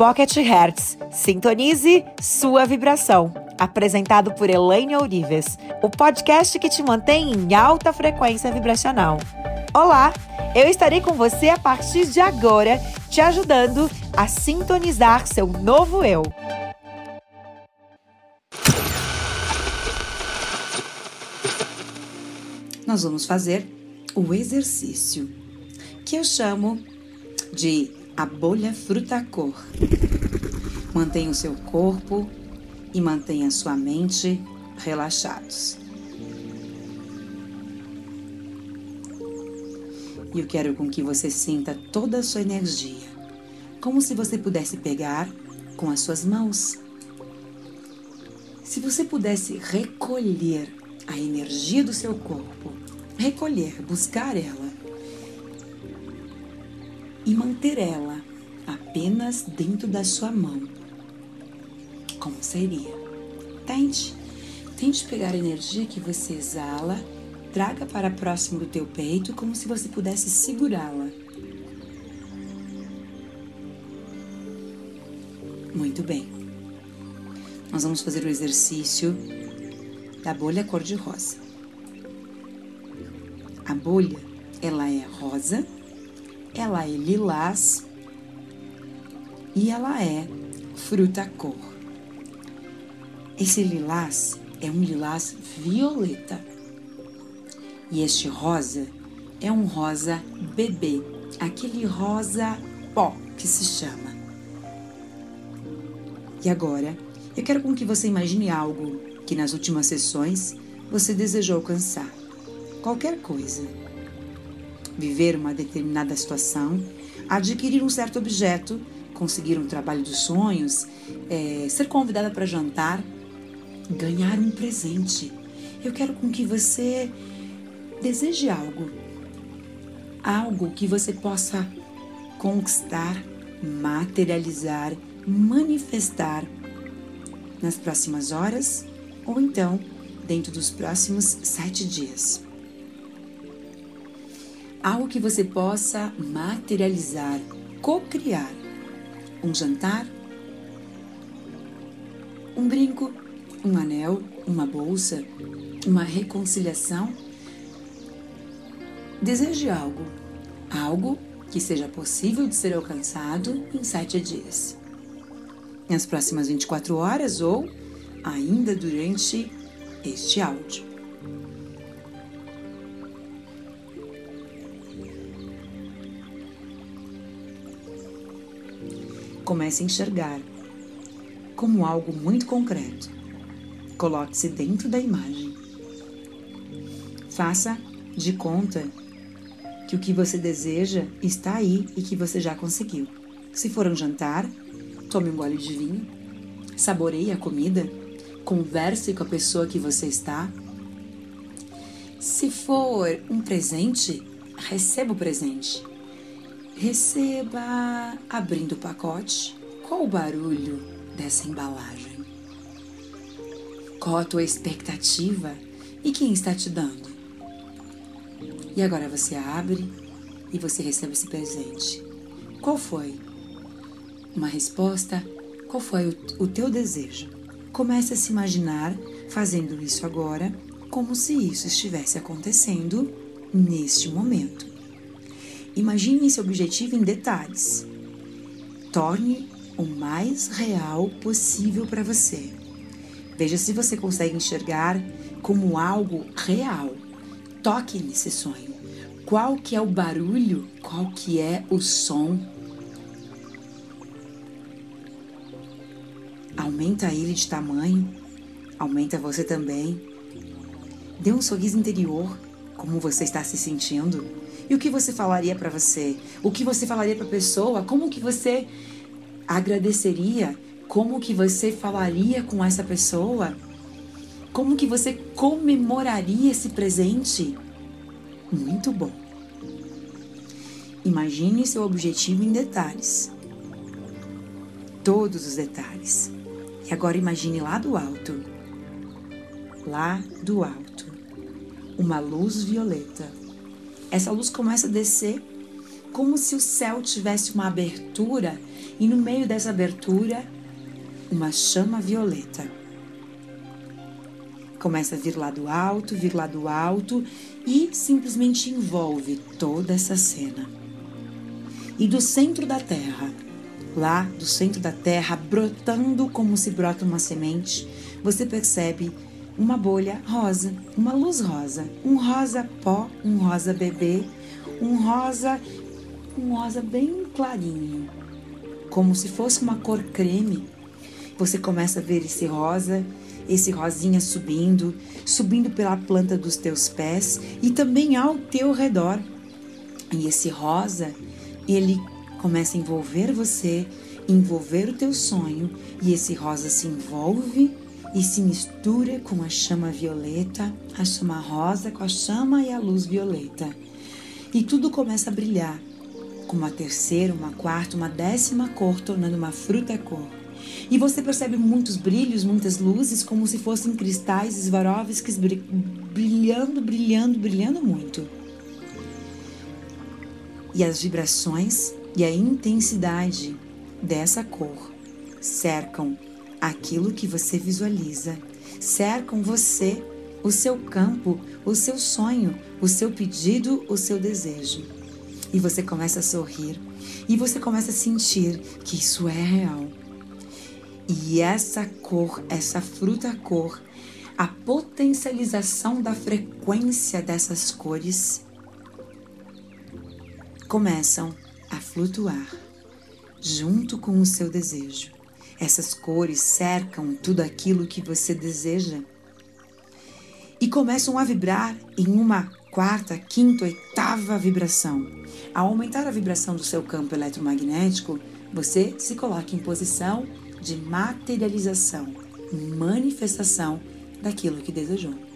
Pocket Hertz. Sintonize sua vibração. Apresentado por Elaine Ourives, o podcast que te mantém em alta frequência vibracional. Olá, eu estarei com você a partir de agora, te ajudando a sintonizar seu novo eu. Nós vamos fazer o exercício que eu chamo de a bolha fruta cor. Mantenha o seu corpo e mantenha sua mente relaxados. E eu quero com que você sinta toda a sua energia, como se você pudesse pegar com as suas mãos. Se você pudesse recolher a energia do seu corpo, recolher, buscar ela e manter ela apenas dentro da sua mão. Como seria? Tente. Tente pegar a energia que você exala, traga para próximo do teu peito como se você pudesse segurá-la. Muito bem. Nós vamos fazer o exercício da bolha cor-de-rosa. A bolha, ela é rosa ela é lilás e ela é fruta cor. Esse lilás é um lilás violeta e este rosa é um rosa bebê, aquele rosa pó que se chama. E agora, eu quero com que você imagine algo que nas últimas sessões você desejou alcançar. Qualquer coisa viver uma determinada situação, adquirir um certo objeto, conseguir um trabalho dos sonhos, é, ser convidada para jantar, ganhar um presente. Eu quero com que você deseje algo, algo que você possa conquistar, materializar, manifestar nas próximas horas ou então dentro dos próximos sete dias algo que você possa materializar, co-criar. Um jantar, um brinco, um anel, uma bolsa, uma reconciliação. Deseje algo, algo que seja possível de ser alcançado em sete dias. Nas próximas 24 horas ou ainda durante este áudio. Comece a enxergar como algo muito concreto. Coloque-se dentro da imagem. Faça de conta que o que você deseja está aí e que você já conseguiu. Se for um jantar, tome um gole de vinho, saboreie a comida, converse com a pessoa que você está. Se for um presente, receba o presente. Receba abrindo o pacote. Qual o barulho dessa embalagem? Qual a tua expectativa e quem está te dando? E agora você abre e você recebe esse presente. Qual foi? Uma resposta? Qual foi o, o teu desejo? Comece a se imaginar fazendo isso agora, como se isso estivesse acontecendo neste momento. Imagine esse objetivo em detalhes. Torne o mais real possível para você. Veja se você consegue enxergar como algo real. Toque nesse sonho. Qual que é o barulho? Qual que é o som? Aumenta ele de tamanho. Aumenta você também. Dê um sorriso interior. Como você está se sentindo? E o que você falaria para você? O que você falaria para a pessoa? Como que você agradeceria? Como que você falaria com essa pessoa? Como que você comemoraria esse presente? Muito bom. Imagine seu objetivo em detalhes. Todos os detalhes. E agora imagine lá do alto. Lá do alto. Uma luz violeta essa luz começa a descer como se o céu tivesse uma abertura e no meio dessa abertura uma chama violeta. Começa a vir lá do alto, vir lá do alto e simplesmente envolve toda essa cena. E do centro da terra, lá do centro da terra, brotando como se brota uma semente, você percebe uma bolha rosa, uma luz rosa, um rosa pó, um rosa bebê, um rosa, um rosa bem clarinho, como se fosse uma cor creme. Você começa a ver esse rosa, esse rosinha subindo, subindo pela planta dos teus pés e também ao teu redor. E esse rosa, ele começa a envolver você, envolver o teu sonho, e esse rosa se envolve e se mistura com a chama violeta, a chama rosa com a chama e a luz violeta. E tudo começa a brilhar, com uma terceira, uma quarta, uma décima cor, tornando uma fruta cor. E você percebe muitos brilhos, muitas luzes, como se fossem cristais Swarovskis brilhando, brilhando, brilhando muito. E as vibrações e a intensidade dessa cor cercam aquilo que você visualiza, cercam você, o seu campo, o seu sonho, o seu pedido, o seu desejo. E você começa a sorrir e você começa a sentir que isso é real. E essa cor, essa fruta cor, a potencialização da frequência dessas cores começam a flutuar junto com o seu desejo. Essas cores cercam tudo aquilo que você deseja e começam a vibrar em uma quarta, quinta, oitava vibração. Ao aumentar a vibração do seu campo eletromagnético, você se coloca em posição de materialização, manifestação daquilo que desejou.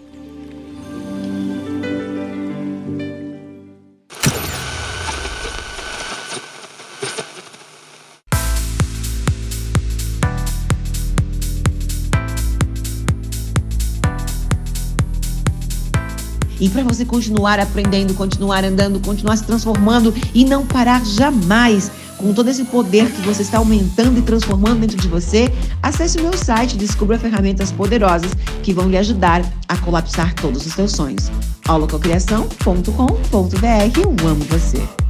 E para você continuar aprendendo, continuar andando, continuar se transformando e não parar jamais com todo esse poder que você está aumentando e transformando dentro de você, acesse o meu site e descubra ferramentas poderosas que vão lhe ajudar a colapsar todos os seus sonhos. holococriação.com.br Eu amo você.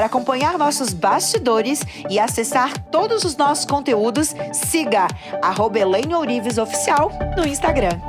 Para acompanhar nossos bastidores e acessar todos os nossos conteúdos, siga Elaine Ourives Oficial no Instagram.